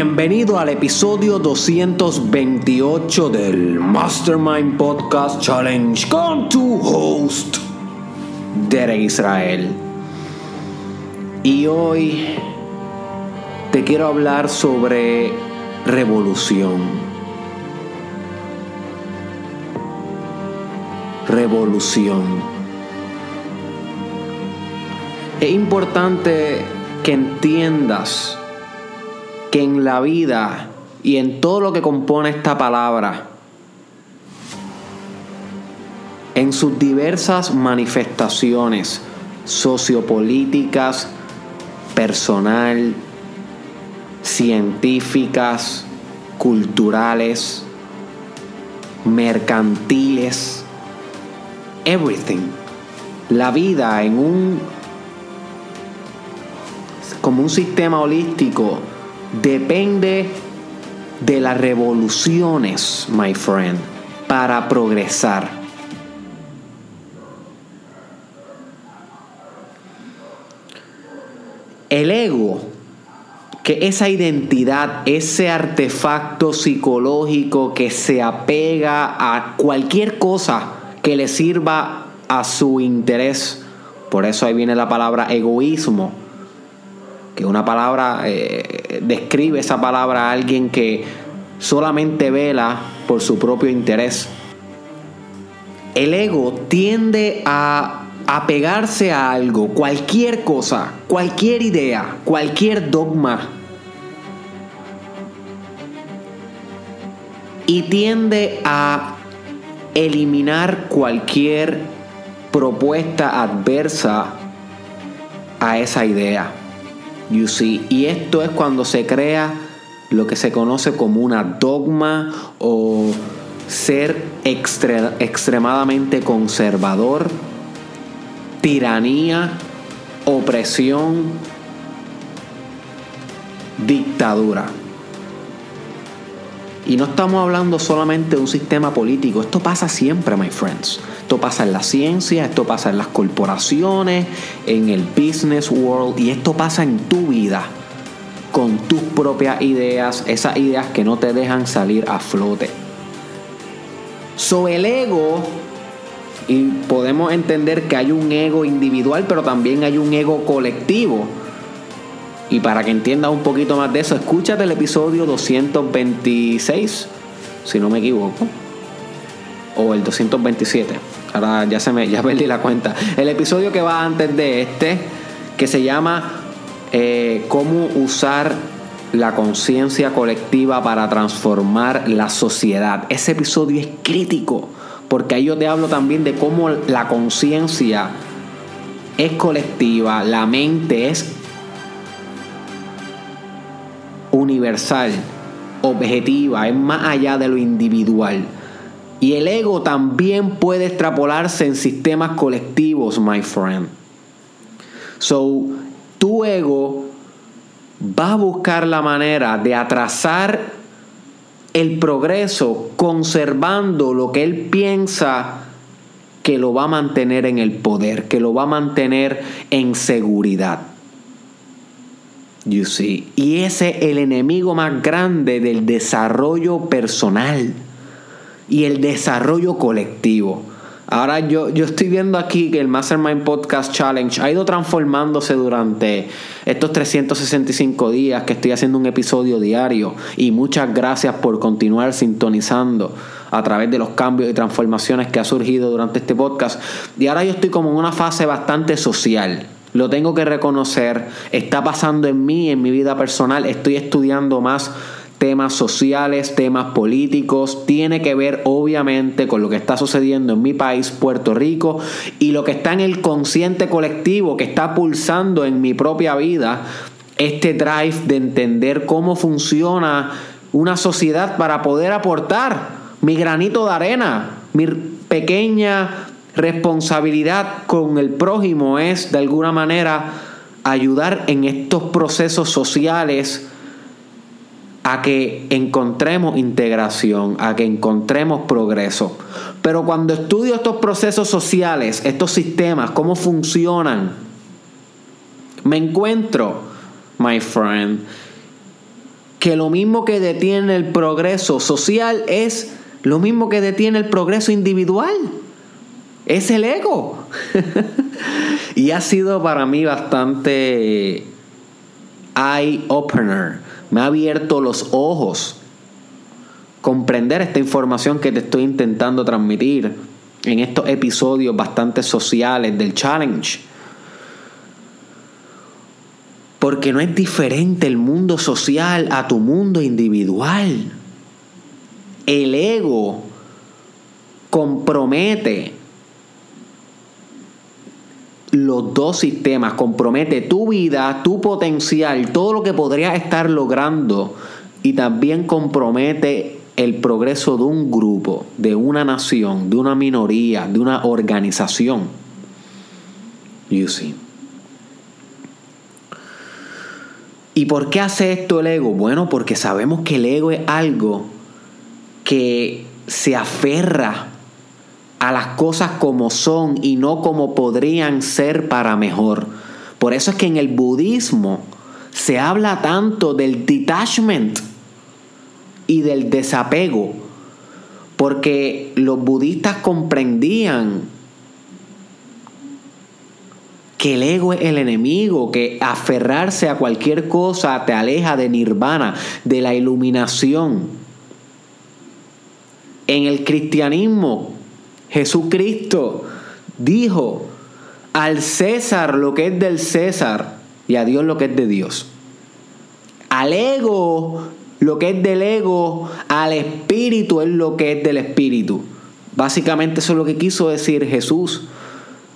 Bienvenido al episodio 228 del Mastermind Podcast Challenge con tu host, Derek Israel. Y hoy te quiero hablar sobre revolución. Revolución. Es importante que entiendas que en la vida y en todo lo que compone esta palabra, en sus diversas manifestaciones sociopolíticas, personal, científicas, culturales, mercantiles, everything. La vida en un como un sistema holístico depende de las revoluciones, my friend, para progresar. El ego, que esa identidad, ese artefacto psicológico que se apega a cualquier cosa que le sirva a su interés, por eso ahí viene la palabra egoísmo, que una palabra eh, describe esa palabra a alguien que solamente vela por su propio interés. El ego tiende a apegarse a algo, cualquier cosa, cualquier idea, cualquier dogma. Y tiende a eliminar cualquier propuesta adversa a esa idea. You see. Y esto es cuando se crea lo que se conoce como una dogma o ser extremadamente conservador, tiranía, opresión, dictadura. Y no estamos hablando solamente de un sistema político, esto pasa siempre, my friends. Esto pasa en la ciencia, esto pasa en las corporaciones, en el business world y esto pasa en tu vida con tus propias ideas, esas ideas que no te dejan salir a flote. So el ego, y podemos entender que hay un ego individual, pero también hay un ego colectivo. Y para que entiendas un poquito más de eso, escúchate el episodio 226, si no me equivoco, o el 227. Ahora ya se me ya perdí la cuenta. El episodio que va antes de este, que se llama eh, Cómo usar la conciencia colectiva para transformar la sociedad. Ese episodio es crítico, porque ahí yo te hablo también de cómo la conciencia es colectiva, la mente es universal, objetiva, es más allá de lo individual. Y el ego también puede extrapolarse en sistemas colectivos, my friend. So, tu ego va a buscar la manera de atrasar el progreso conservando lo que él piensa que lo va a mantener en el poder, que lo va a mantener en seguridad. You see. Y ese es el enemigo más grande del desarrollo personal y el desarrollo colectivo. Ahora yo, yo estoy viendo aquí que el Mastermind Podcast Challenge ha ido transformándose durante estos 365 días que estoy haciendo un episodio diario. Y muchas gracias por continuar sintonizando a través de los cambios y transformaciones que ha surgido durante este podcast. Y ahora yo estoy como en una fase bastante social. Lo tengo que reconocer. Está pasando en mí, en mi vida personal. Estoy estudiando más temas sociales, temas políticos, tiene que ver obviamente con lo que está sucediendo en mi país, Puerto Rico, y lo que está en el consciente colectivo, que está pulsando en mi propia vida, este drive de entender cómo funciona una sociedad para poder aportar mi granito de arena, mi pequeña responsabilidad con el prójimo es de alguna manera ayudar en estos procesos sociales a que encontremos integración, a que encontremos progreso. Pero cuando estudio estos procesos sociales, estos sistemas, cómo funcionan, me encuentro, my friend, que lo mismo que detiene el progreso social es lo mismo que detiene el progreso individual. Es el ego. y ha sido para mí bastante eye opener. Me ha abierto los ojos comprender esta información que te estoy intentando transmitir en estos episodios bastante sociales del challenge. Porque no es diferente el mundo social a tu mundo individual. El ego compromete los dos sistemas, compromete tu vida, tu potencial, todo lo que podrías estar logrando y también compromete el progreso de un grupo, de una nación, de una minoría, de una organización. You see. ¿Y por qué hace esto el ego? Bueno, porque sabemos que el ego es algo que se aferra a las cosas como son y no como podrían ser para mejor. Por eso es que en el budismo se habla tanto del detachment y del desapego, porque los budistas comprendían que el ego es el enemigo, que aferrarse a cualquier cosa te aleja de nirvana, de la iluminación. En el cristianismo, Jesucristo dijo al César lo que es del César y a Dios lo que es de Dios. Al ego lo que es del ego, al espíritu es lo que es del espíritu. Básicamente eso es lo que quiso decir Jesús.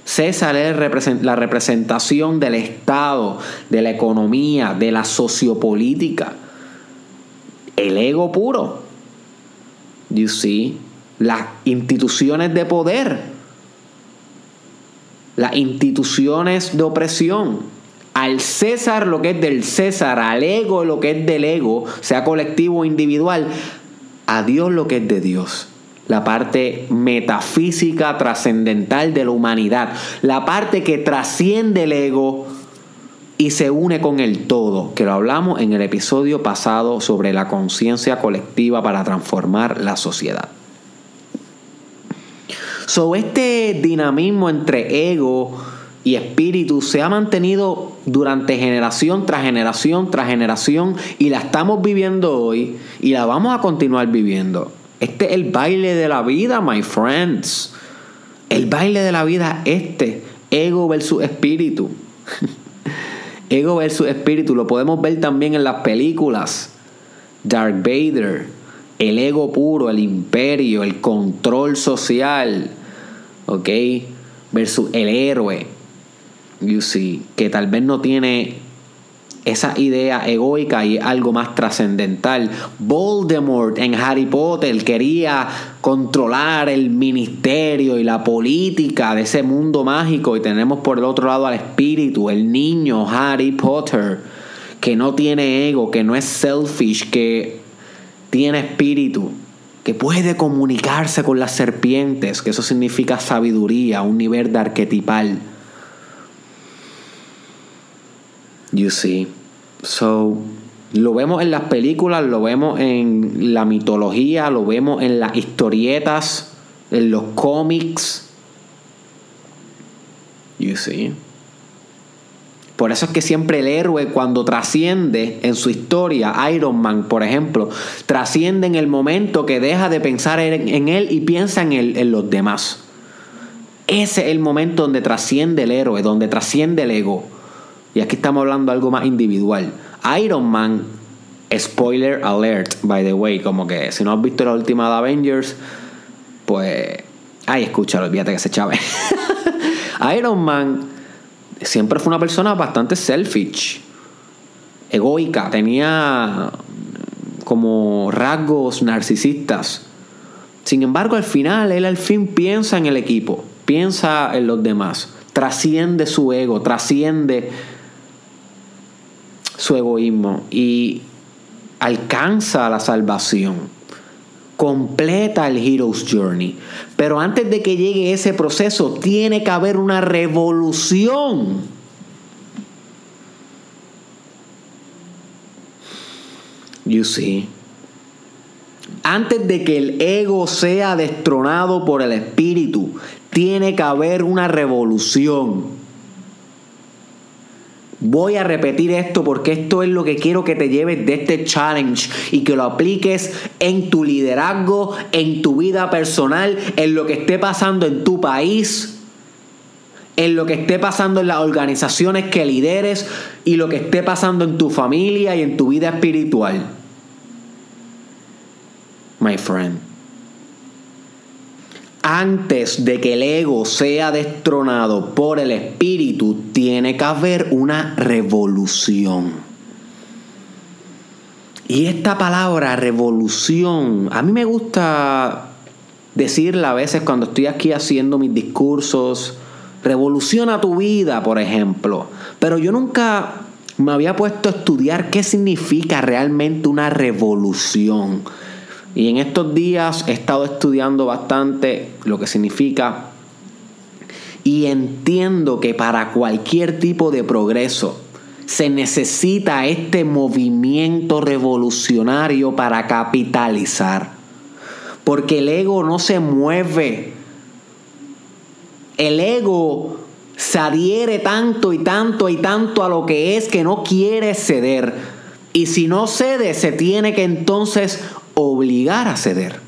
César es la representación del Estado, de la economía, de la sociopolítica. El ego puro. You see? Las instituciones de poder. Las instituciones de opresión. Al César lo que es del César, al ego lo que es del ego, sea colectivo o individual. A Dios lo que es de Dios la parte metafísica trascendental de la humanidad, la parte que trasciende el ego y se une con el todo, que lo hablamos en el episodio pasado sobre la conciencia colectiva para transformar la sociedad. So, este dinamismo entre ego y espíritu se ha mantenido durante generación tras generación tras generación y la estamos viviendo hoy y la vamos a continuar viviendo. Este es el baile de la vida, my friends. El baile de la vida, este, ego versus espíritu. ego versus espíritu, lo podemos ver también en las películas. Dark Vader, el ego puro, el imperio, el control social, ¿ok? Versus el héroe, you see, que tal vez no tiene esa idea egoica y algo más trascendental. Voldemort en Harry Potter quería controlar el ministerio y la política de ese mundo mágico y tenemos por el otro lado al espíritu, el niño Harry Potter, que no tiene ego, que no es selfish, que tiene espíritu, que puede comunicarse con las serpientes, que eso significa sabiduría, un nivel de arquetipal You see. So, lo vemos en las películas, lo vemos en la mitología, lo vemos en las historietas, en los cómics. You see. Por eso es que siempre el héroe cuando trasciende en su historia, Iron Man, por ejemplo, trasciende en el momento que deja de pensar en, él y piensa en, en los demás. Ese es el momento donde trasciende el héroe, donde trasciende el ego. Y aquí estamos hablando de algo más individual. Iron Man, spoiler alert, by the way, como que si no has visto la última de Avengers, pues... Ay, escúchalo, olvídate que se chave. Iron Man siempre fue una persona bastante selfish, egoica, tenía como rasgos narcisistas. Sin embargo, al final, él al fin piensa en el equipo, piensa en los demás, trasciende su ego, trasciende su egoísmo y alcanza la salvación. Completa el Hero's Journey. Pero antes de que llegue ese proceso, tiene que haber una revolución. You see. Antes de que el ego sea destronado por el espíritu, tiene que haber una revolución. Voy a repetir esto porque esto es lo que quiero que te lleves de este challenge y que lo apliques en tu liderazgo, en tu vida personal, en lo que esté pasando en tu país, en lo que esté pasando en las organizaciones que lideres y lo que esté pasando en tu familia y en tu vida espiritual. My friend antes de que el ego sea destronado por el espíritu, tiene que haber una revolución. Y esta palabra revolución, a mí me gusta decirla a veces cuando estoy aquí haciendo mis discursos, revoluciona tu vida, por ejemplo. Pero yo nunca me había puesto a estudiar qué significa realmente una revolución. Y en estos días he estado estudiando bastante lo que significa y entiendo que para cualquier tipo de progreso se necesita este movimiento revolucionario para capitalizar. Porque el ego no se mueve. El ego se adhiere tanto y tanto y tanto a lo que es que no quiere ceder. Y si no cede, se tiene que entonces obligar a ceder.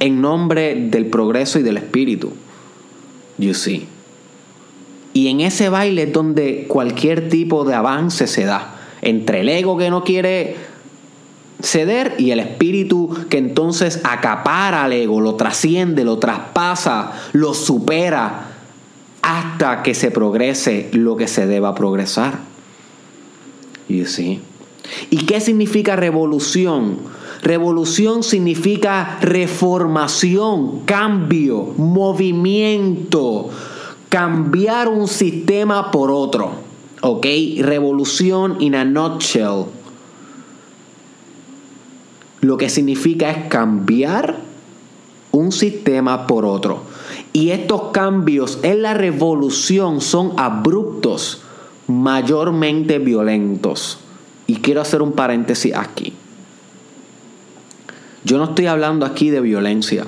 En nombre del progreso y del espíritu. You see. Y en ese baile es donde cualquier tipo de avance se da. Entre el ego que no quiere ceder y el espíritu que entonces acapara al ego, lo trasciende, lo traspasa, lo supera hasta que se progrese lo que se deba progresar. You see. ¿Y qué significa revolución? Revolución significa reformación, cambio, movimiento, cambiar un sistema por otro. ¿Ok? Revolución in a nutshell. Lo que significa es cambiar un sistema por otro. Y estos cambios en la revolución son abruptos, mayormente violentos. Y quiero hacer un paréntesis aquí. Yo no estoy hablando aquí de violencia.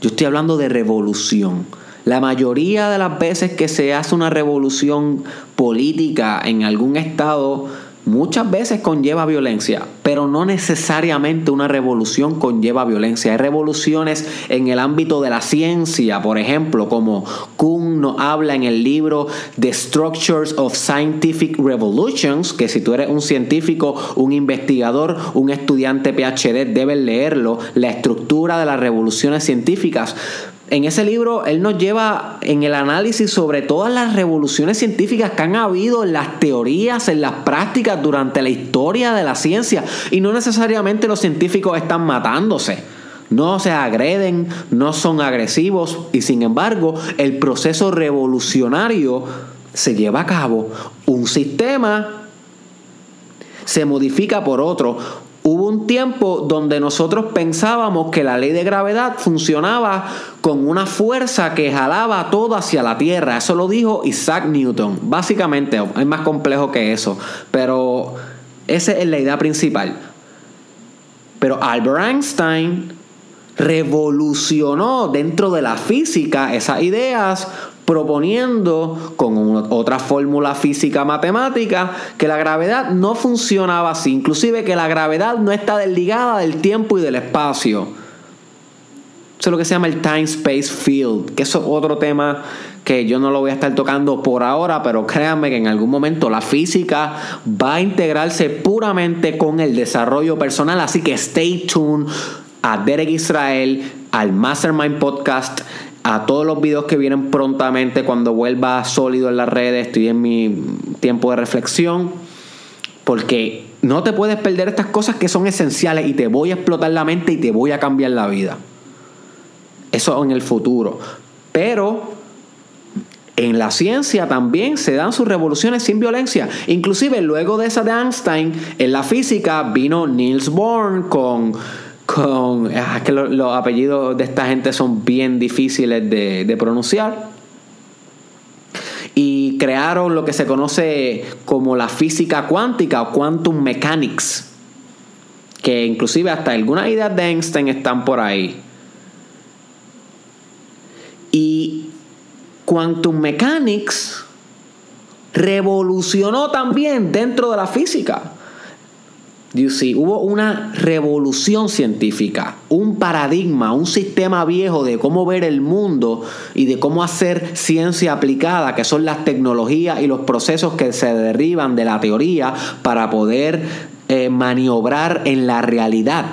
Yo estoy hablando de revolución. La mayoría de las veces que se hace una revolución política en algún estado, muchas veces conlleva violencia, pero no necesariamente una revolución conlleva violencia. Hay revoluciones en el ámbito de la ciencia, por ejemplo, como Kuhn nos habla en el libro The Structures of Scientific Revolutions, que si tú eres un científico, un investigador, un estudiante PhD, debes leerlo, la estructura de las revoluciones científicas en ese libro él nos lleva en el análisis sobre todas las revoluciones científicas que han habido en las teorías, en las prácticas durante la historia de la ciencia. Y no necesariamente los científicos están matándose. No se agreden, no son agresivos y sin embargo el proceso revolucionario se lleva a cabo. Un sistema se modifica por otro. Hubo un tiempo donde nosotros pensábamos que la ley de gravedad funcionaba con una fuerza que jalaba todo hacia la Tierra. Eso lo dijo Isaac Newton. Básicamente es más complejo que eso, pero esa es la idea principal. Pero Albert Einstein revolucionó dentro de la física esas ideas proponiendo con otra fórmula física matemática que la gravedad no funcionaba así, inclusive que la gravedad no está desligada del tiempo y del espacio. Eso es lo que se llama el Time Space Field, que eso es otro tema que yo no lo voy a estar tocando por ahora, pero créanme que en algún momento la física va a integrarse puramente con el desarrollo personal, así que stay tuned a Derek Israel, al Mastermind Podcast a todos los videos que vienen prontamente cuando vuelva sólido en las redes. Estoy en mi tiempo de reflexión. Porque no te puedes perder estas cosas que son esenciales y te voy a explotar la mente y te voy a cambiar la vida. Eso en el futuro. Pero en la ciencia también se dan sus revoluciones sin violencia. Inclusive luego de esa de Einstein, en la física vino Niels Bohr con con... Ah, que los apellidos de esta gente son bien difíciles de, pronunciar. Y y crearon lo que se conoce como la física cuántica o quantum mechanics, que inclusive hasta algunas ideas de Einstein están por ahí. Y quantum mechanics revolucionó también dentro de la física. Hubo una revolución científica, un paradigma, un sistema viejo de cómo ver el mundo y de cómo hacer ciencia aplicada, que son las tecnologías y los procesos que se derivan de la teoría para poder eh, maniobrar en la realidad.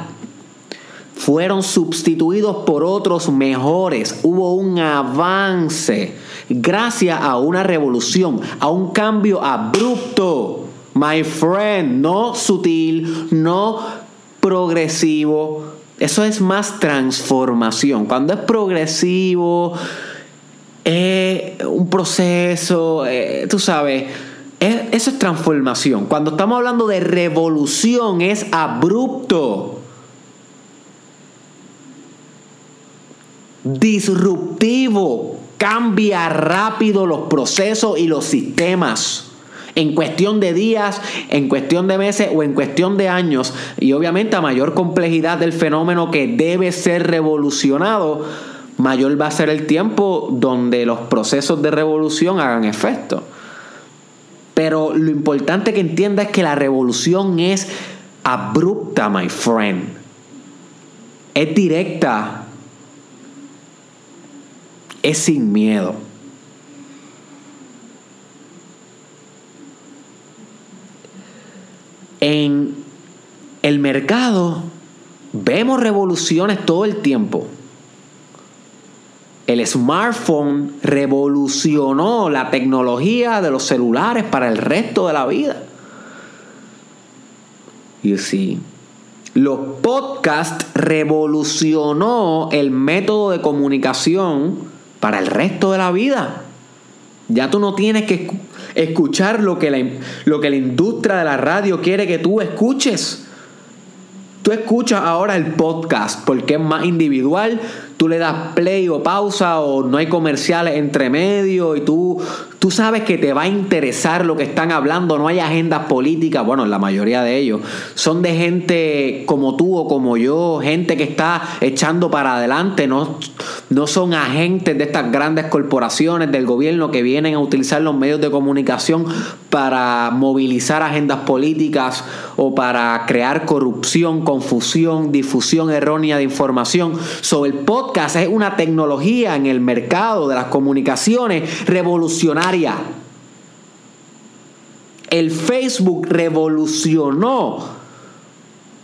Fueron sustituidos por otros mejores. Hubo un avance gracias a una revolución, a un cambio abrupto My friend, no sutil, no progresivo. Eso es más transformación. Cuando es progresivo, es un proceso, eh, tú sabes, eso es transformación. Cuando estamos hablando de revolución, es abrupto. Disruptivo. Cambia rápido los procesos y los sistemas en cuestión de días, en cuestión de meses o en cuestión de años. Y obviamente a mayor complejidad del fenómeno que debe ser revolucionado, mayor va a ser el tiempo donde los procesos de revolución hagan efecto. Pero lo importante que entienda es que la revolución es abrupta, my friend. Es directa. Es sin miedo. En el mercado vemos revoluciones todo el tiempo. El smartphone revolucionó la tecnología de los celulares para el resto de la vida. You see. Los podcasts revolucionó el método de comunicación para el resto de la vida. Ya tú no tienes que escuchar lo que, la, lo que la industria de la radio quiere que tú escuches. Tú escuchas ahora el podcast porque es más individual, tú le das play o pausa o no hay comerciales entre medio y tú, tú sabes que te va a interesar lo que están hablando, no hay agendas políticas, bueno, la mayoría de ellos son de gente como tú o como yo, gente que está echando para adelante, no, no son agentes de estas grandes corporaciones del gobierno que vienen a utilizar los medios de comunicación para movilizar agendas políticas o para crear corrupción, confusión, difusión errónea de información. Sobre el podcast es una tecnología en el mercado de las comunicaciones revolucionaria. El Facebook revolucionó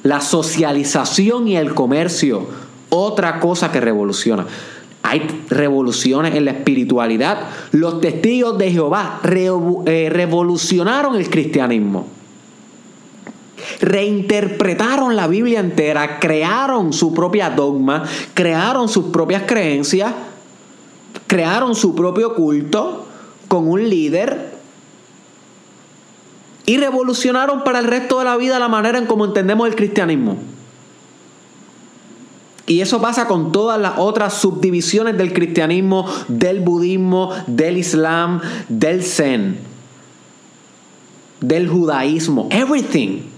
la socialización y el comercio. Otra cosa que revoluciona. Hay revoluciones en la espiritualidad. Los testigos de Jehová eh, revolucionaron el cristianismo reinterpretaron la Biblia entera, crearon su propia dogma, crearon sus propias creencias, crearon su propio culto con un líder y revolucionaron para el resto de la vida la manera en cómo entendemos el cristianismo. Y eso pasa con todas las otras subdivisiones del cristianismo, del budismo, del islam, del zen, del judaísmo, everything.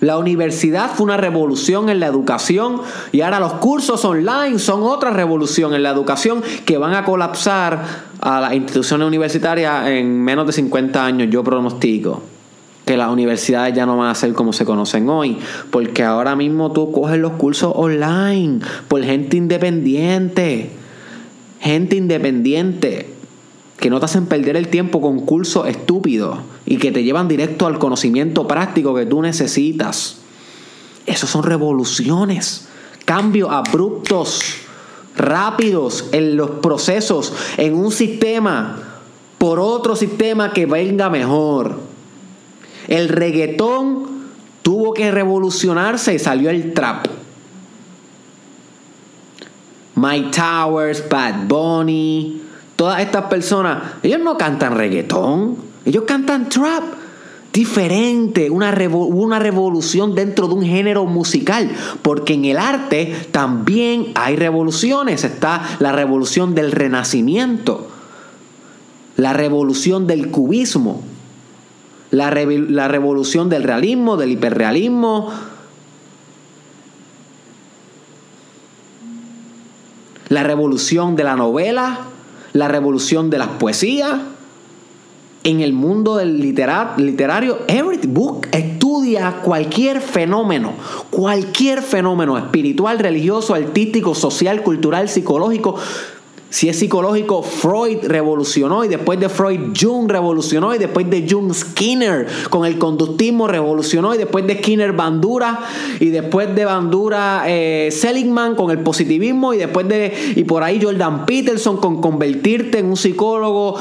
La universidad fue una revolución en la educación y ahora los cursos online son otra revolución en la educación que van a colapsar a las instituciones universitarias en menos de 50 años, yo pronostico. Que las universidades ya no van a ser como se conocen hoy, porque ahora mismo tú coges los cursos online por gente independiente. Gente independiente que no te hacen perder el tiempo con cursos estúpidos y que te llevan directo al conocimiento práctico que tú necesitas. Esos son revoluciones, cambios abruptos, rápidos en los procesos, en un sistema por otro sistema que venga mejor. El reggaetón tuvo que revolucionarse y salió el trap. My Towers, Bad Bunny, todas estas personas, ellos no cantan reggaetón, ellos cantan trap. Diferente, una, una revolución dentro de un género musical, porque en el arte también hay revoluciones, está la revolución del renacimiento. la revolución del cubismo, la, la revolución del realismo, del hiperrealismo, la revolución de la novela, la revolución de las poesías. En el mundo del literario, every book estudia cualquier fenómeno, cualquier fenómeno espiritual, religioso, artístico, social, cultural, psicológico, si es psicológico, Freud revolucionó y después de Freud Jung revolucionó y después de Jung Skinner con el conductismo revolucionó y después de Skinner Bandura y después de Bandura eh, Seligman con el positivismo y después de y por ahí Jordan Peterson con convertirte en un psicólogo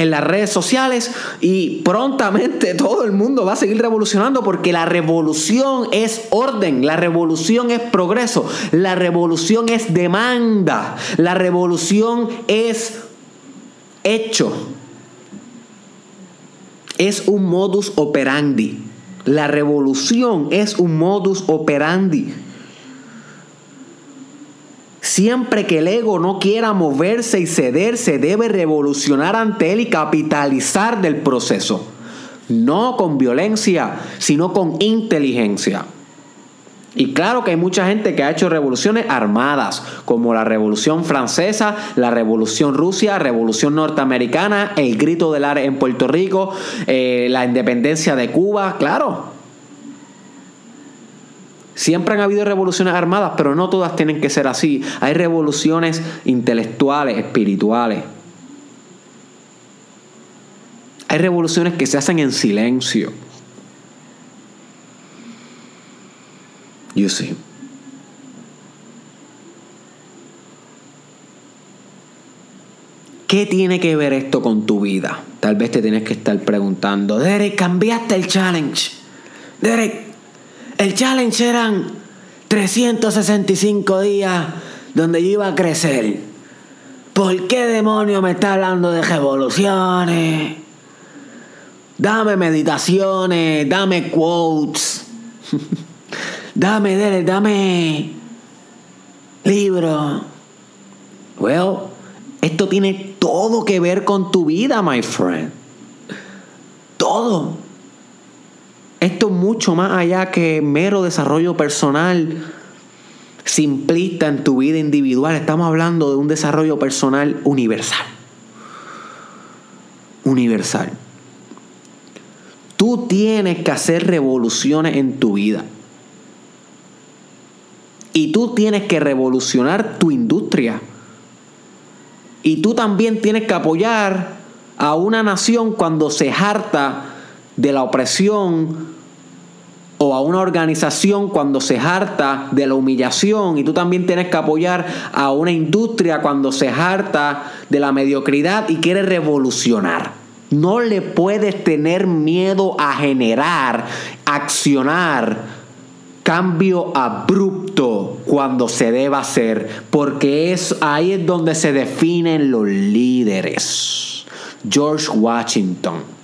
en las redes sociales y prontamente todo el mundo va a seguir revolucionando porque la revolución es orden, la revolución es progreso, la revolución es demanda, la revolución es hecho, es un modus operandi. La revolución es un modus operandi. Siempre que el ego no quiera moverse y ceder, se debe revolucionar ante él y capitalizar del proceso. No con violencia, sino con inteligencia. Y claro que hay mucha gente que ha hecho revoluciones armadas, como la Revolución Francesa, la Revolución Rusia, Revolución Norteamericana, el Grito del Aire en Puerto Rico, eh, la independencia de Cuba, claro. Siempre han habido revoluciones armadas, pero no todas tienen que ser así. Hay revoluciones intelectuales, espirituales. Hay revoluciones que se hacen en silencio. You see. ¿Qué tiene que ver esto con tu vida? Tal vez te tienes que estar preguntando, Derek, cambiaste el challenge. Derek, el challenge eran 365 días donde yo iba a crecer. ¿Por qué demonio me está hablando de revoluciones? Dame meditaciones, dame quotes. dame, dame, dame libro. Well, esto tiene todo que ver con tu vida, my friend. Todo. Esto es mucho más allá que mero desarrollo personal simplista en tu vida individual. Estamos hablando de un desarrollo personal universal. Universal. Tú tienes que hacer revoluciones en tu vida. Y tú tienes que revolucionar tu industria. Y tú también tienes que apoyar a una nación cuando se harta de la opresión o a una organización cuando se harta de la humillación y tú también tienes que apoyar a una industria cuando se harta de la mediocridad y quiere revolucionar. No le puedes tener miedo a generar, accionar cambio abrupto cuando se deba hacer, porque es ahí es donde se definen los líderes. George Washington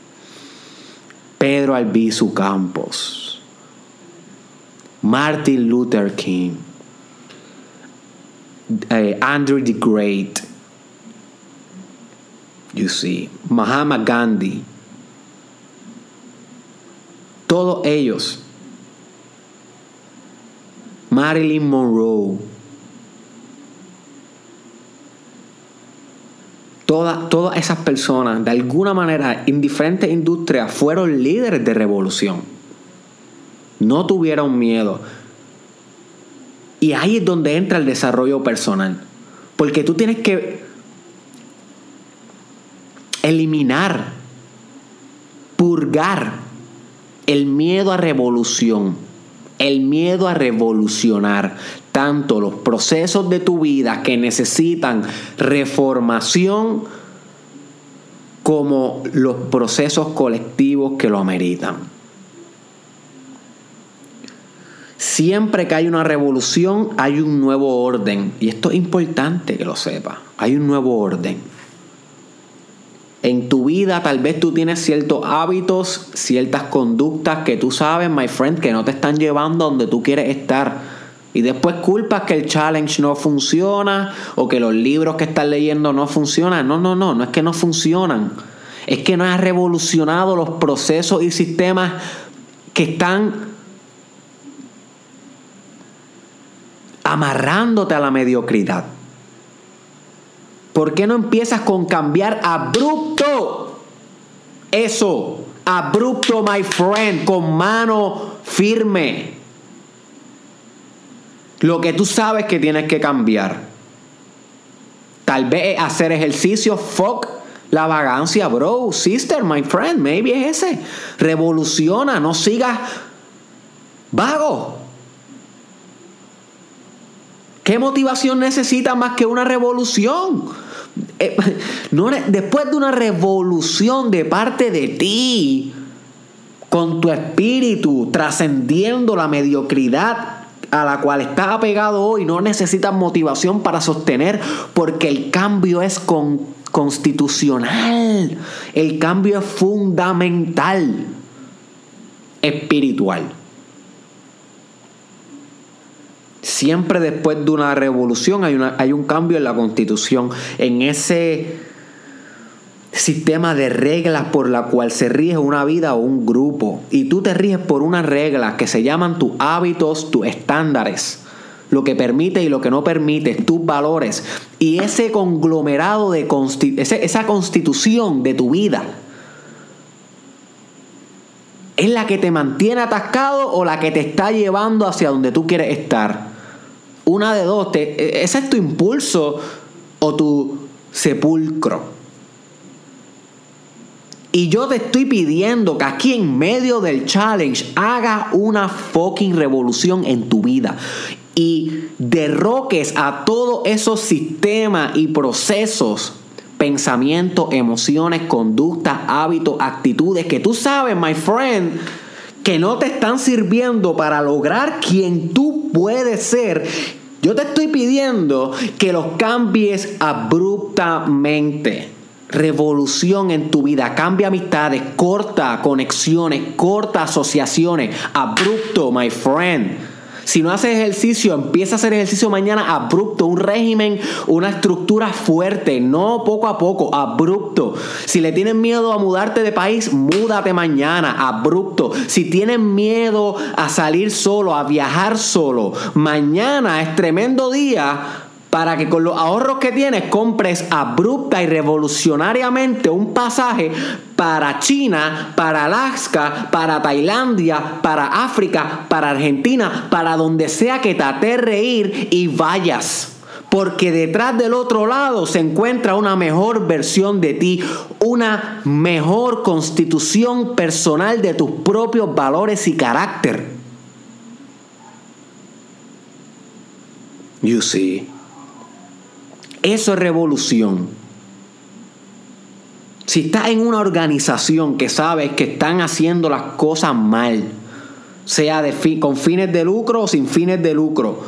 Pedro Albizu Campos, Martin Luther King, eh, Andrew the Great, you see, Mahatma Gandhi, todos ellos, Marilyn Monroe, todas esas personas, de alguna manera, en diferentes industrias, fueron líderes de revolución. No tuvieron miedo. Y ahí es donde entra el desarrollo personal. Porque tú tienes que eliminar, purgar el miedo a revolución, el miedo a revolucionar tanto los procesos de tu vida que necesitan reformación como los procesos colectivos que lo ameritan. Siempre que hay una revolución hay un nuevo orden y esto es importante que lo sepa. Hay un nuevo orden. En tu vida tal vez tú tienes ciertos hábitos, ciertas conductas que tú sabes, my friend, que no te están llevando a donde tú quieres estar Y después culpas que el challenge no funciona o que los libros que estás leyendo no funcionan. No, no, no, no es que no funcionan. Es que no has revolucionado los procesos y sistemas que están amarrándote a la mediocridad. ¿Por qué no empiezas con cambiar abrupto? Eso, abrupto, my friend, con mano firme lo que tú sabes que tienes que cambiar. Tal vez hacer ejercicio, fuck la vagancia, bro, sister, my friend, maybe es ese. Revoluciona, no sigas vago. ¿Qué motivación necesita más que una revolución? Eh, no, después de una revolución de parte de ti, con tu espíritu trascendiendo la mediocridad a la cual estás apegado hoy no necesitas motivación para sostener porque el cambio es constitucional. El cambio es fundamental, espiritual. Siempre después de una revolución hay, una, hay un cambio en la constitución, en ese sistema de reglas por la cual se rige una vida o un grupo. Y tú te riges por unas reglas que se llaman tus hábitos, tus estándares. Lo que permite y lo que no permite, tus valores. Y ese conglomerado de esa constitución de tu vida. ¿Es la que te mantiene atascado o la que te está llevando hacia donde tú quieres estar? Una de dos, ese es tu impulso o tu sepulcro. Y yo te estoy pidiendo que aquí en medio del challenge haga una fucking revolución en tu vida y derroques a todos esos sistemas y procesos, pensamientos, emociones, conductas, hábitos, actitudes que tú sabes, my friend, que no te están sirviendo para lograr quien tú puedes ser. Yo te estoy pidiendo que los cambies abruptamente revolución en tu vida. Cambia amistades, corta conexiones, corta asociaciones. Abrupto, my friend. Si no haces ejercicio, empieza a hacer ejercicio mañana abrupto, un régimen, una estructura fuerte, no poco a poco, abrupto. Si le tienes miedo a mudarte de país, múdate mañana, abrupto. Si tienes miedo a salir solo, a viajar solo, mañana es tremendo día para que con los ahorros que tienes compres abrupta y revolucionariamente un pasaje para China, para Alaska, para Tailandia, para África, para Argentina, para donde sea que te aterre ir y vayas. Porque detrás del otro lado se encuentra una mejor versión de ti, una mejor constitución personal de tus propios valores y carácter. You see. Eso es revolución. Si estás en una organización que sabes que están haciendo las cosas mal, sea de con fines de lucro o sin fines de lucro,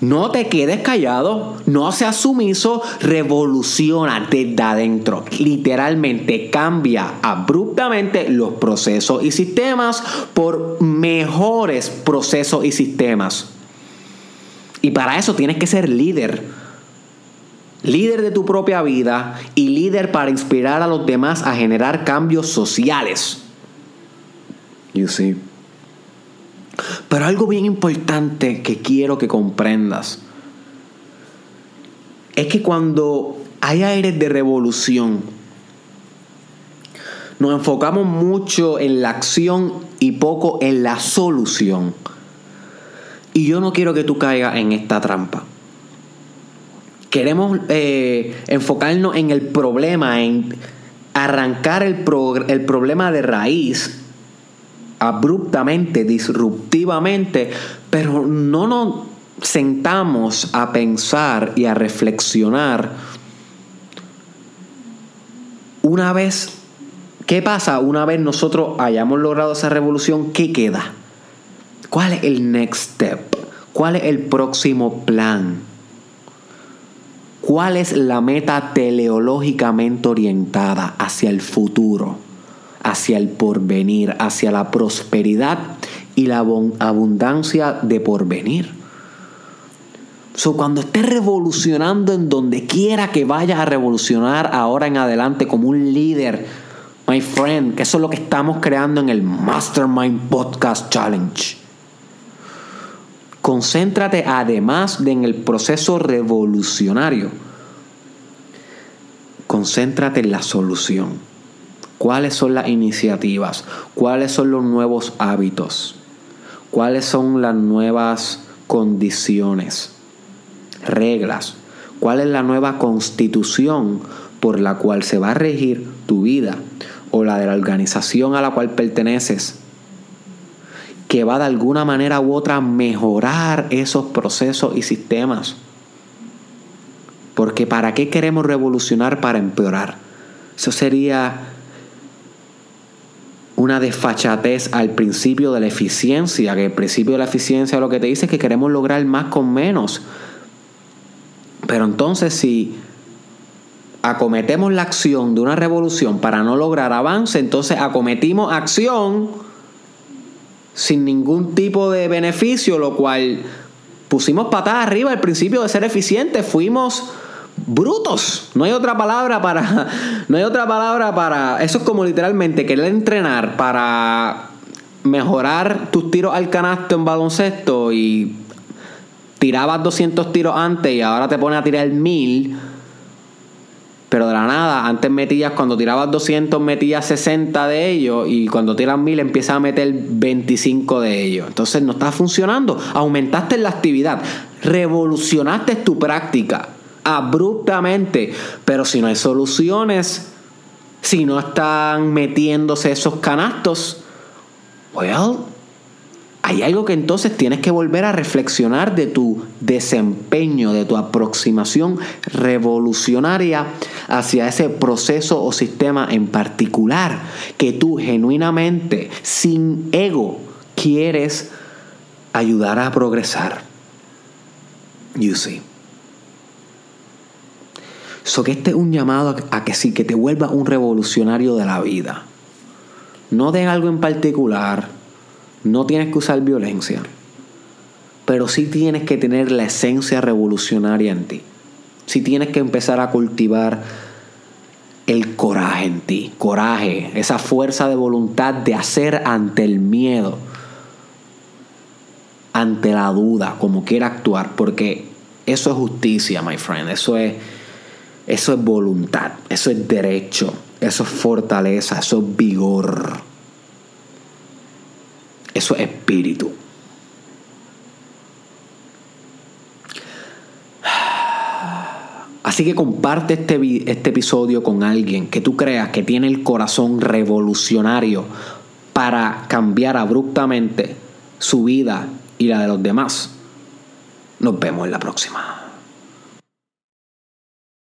no te quedes callado, no seas sumiso, revoluciona desde adentro. Literalmente cambia abruptamente los procesos y sistemas por mejores procesos y sistemas. Y para eso tienes que ser líder líder de tu propia vida y líder para inspirar a los demás a generar cambios sociales. You see. Pero algo bien importante que quiero que comprendas es que cuando hay aires de revolución, nos enfocamos mucho en la acción y poco en la solución. Y yo no quiero que tú caigas en esta trampa queremos eh, enfocarnos en el problema, en arrancar el, el problema de raíz abruptamente, disruptivamente, pero no nos sentamos a pensar y a reflexionar una vez, ¿qué pasa una vez nosotros hayamos logrado esa revolución? ¿Qué queda? ¿Cuál es el next step? ¿Cuál es el próximo plan? ¿Cuál es la meta teleológicamente orientada hacia el futuro, hacia el porvenir, hacia la prosperidad y la abundancia de porvenir? So, cuando estés revolucionando en donde quiera que vayas a revolucionar ahora en adelante como un líder, my friend, que eso es lo que estamos creando en el Mastermind Podcast Challenge. Concéntrate además de en el proceso revolucionario. Concéntrate en la solución. ¿Cuáles son las iniciativas? ¿Cuáles son los nuevos hábitos? ¿Cuáles son las nuevas condiciones? reglas, cuál es la nueva constitución por la cual se va a regir tu vida o la de la organización a la cual perteneces, que va de alguna manera u otra a mejorar esos procesos y sistemas. Porque ¿para qué queremos revolucionar para empeorar? Eso sería una desfachatez al principio de la eficiencia, que el principio de la eficiencia lo que te dice es que queremos lograr más con menos. Pero entonces si acometemos la acción de una revolución para no lograr avance, entonces acometimos acción sin ningún tipo de beneficio, lo cual pusimos patada arriba al principio de ser eficientes, fuimos brutos. No hay otra palabra para no hay otra palabra para eso es como literalmente querer entrenar para mejorar tus tiros al canasto en baloncesto y tirabas 200 tiros antes y ahora te pones a tirar 1000. Pero de la nada, antes metías, cuando tirabas 200, metías 60 de ellos y cuando tiras 1000 empiezas a meter 25 de ellos. Entonces no está funcionando. Aumentaste la actividad, revolucionaste tu práctica abruptamente. Pero si no hay soluciones, si no están metiéndose esos canastos, well, hay algo que entonces tienes que volver a reflexionar de tu desempeño, de tu aproximación revolucionaria hacia ese proceso o sistema en particular que tú genuinamente, sin ego, quieres ayudar a progresar. You see. So que este es un llamado a que sí, que te vuelvas un revolucionario de la vida. No de algo en particular, no tienes que usar violencia, pero sí tienes que tener la esencia revolucionaria en ti. Sí tienes que empezar a cultivar el coraje en ti, coraje, esa fuerza de voluntad de hacer ante el miedo, ante la duda, como quiera actuar, porque eso es justicia, my friend, eso es eso es voluntad, eso es derecho, eso es fortaleza, eso es vigor. Eso es espíritu. Así que comparte este, este episodio con alguien que tú creas que tiene el corazón revolucionario para cambiar abruptamente su vida y la de los demás. Nos vemos en la próxima.